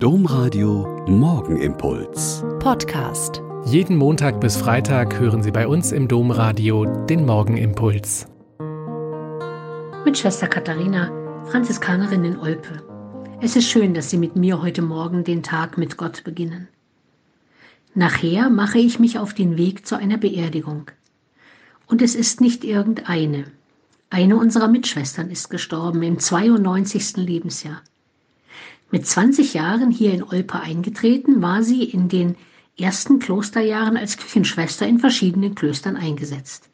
Domradio Morgenimpuls. Podcast. Jeden Montag bis Freitag hören Sie bei uns im Domradio den Morgenimpuls. Mit Schwester Katharina, Franziskanerin in Olpe. Es ist schön, dass Sie mit mir heute Morgen den Tag mit Gott beginnen. Nachher mache ich mich auf den Weg zu einer Beerdigung. Und es ist nicht irgendeine. Eine unserer Mitschwestern ist gestorben im 92. Lebensjahr. Mit 20 Jahren hier in Olpe eingetreten, war sie in den ersten Klosterjahren als Küchenschwester in verschiedenen Klöstern eingesetzt.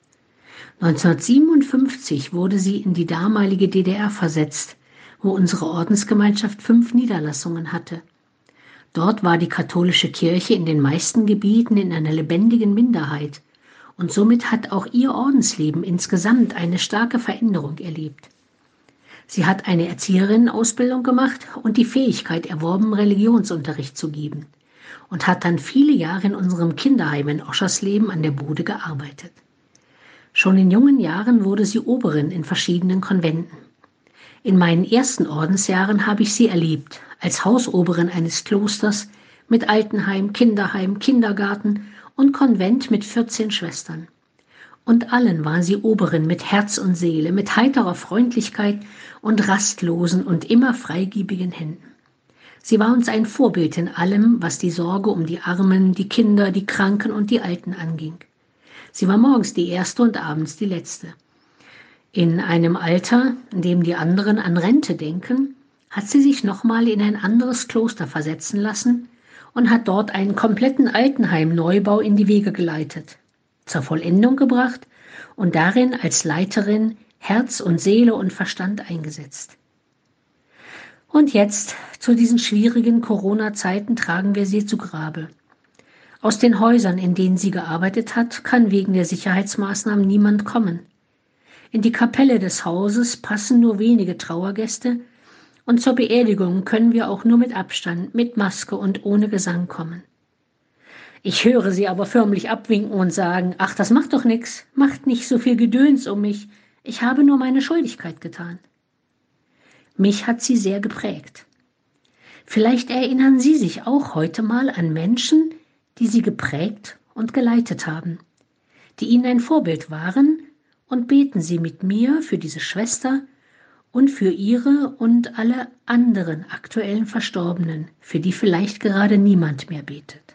1957 wurde sie in die damalige DDR versetzt, wo unsere Ordensgemeinschaft fünf Niederlassungen hatte. Dort war die katholische Kirche in den meisten Gebieten in einer lebendigen Minderheit und somit hat auch ihr Ordensleben insgesamt eine starke Veränderung erlebt. Sie hat eine Erzieherinnenausbildung gemacht und die Fähigkeit erworben, Religionsunterricht zu geben und hat dann viele Jahre in unserem Kinderheim in Oschersleben an der Bude gearbeitet. Schon in jungen Jahren wurde sie Oberin in verschiedenen Konventen. In meinen ersten Ordensjahren habe ich sie erlebt, als Hausoberin eines Klosters mit Altenheim, Kinderheim, Kindergarten und Konvent mit 14 Schwestern. Und allen war sie Oberin mit Herz und Seele, mit heiterer Freundlichkeit und rastlosen und immer freigebigen Händen. Sie war uns ein Vorbild in allem, was die Sorge um die Armen, die Kinder, die Kranken und die Alten anging. Sie war morgens die erste und abends die letzte. In einem Alter, in dem die anderen an Rente denken, hat sie sich nochmal in ein anderes Kloster versetzen lassen und hat dort einen kompletten Altenheim-Neubau in die Wege geleitet zur Vollendung gebracht und darin als Leiterin Herz und Seele und Verstand eingesetzt. Und jetzt, zu diesen schwierigen Corona-Zeiten, tragen wir sie zu Grabe. Aus den Häusern, in denen sie gearbeitet hat, kann wegen der Sicherheitsmaßnahmen niemand kommen. In die Kapelle des Hauses passen nur wenige Trauergäste und zur Beerdigung können wir auch nur mit Abstand, mit Maske und ohne Gesang kommen. Ich höre sie aber förmlich abwinken und sagen, ach, das macht doch nix, macht nicht so viel Gedöns um mich, ich habe nur meine Schuldigkeit getan. Mich hat sie sehr geprägt. Vielleicht erinnern Sie sich auch heute mal an Menschen, die Sie geprägt und geleitet haben, die Ihnen ein Vorbild waren, und beten Sie mit mir für diese Schwester und für Ihre und alle anderen aktuellen Verstorbenen, für die vielleicht gerade niemand mehr betet.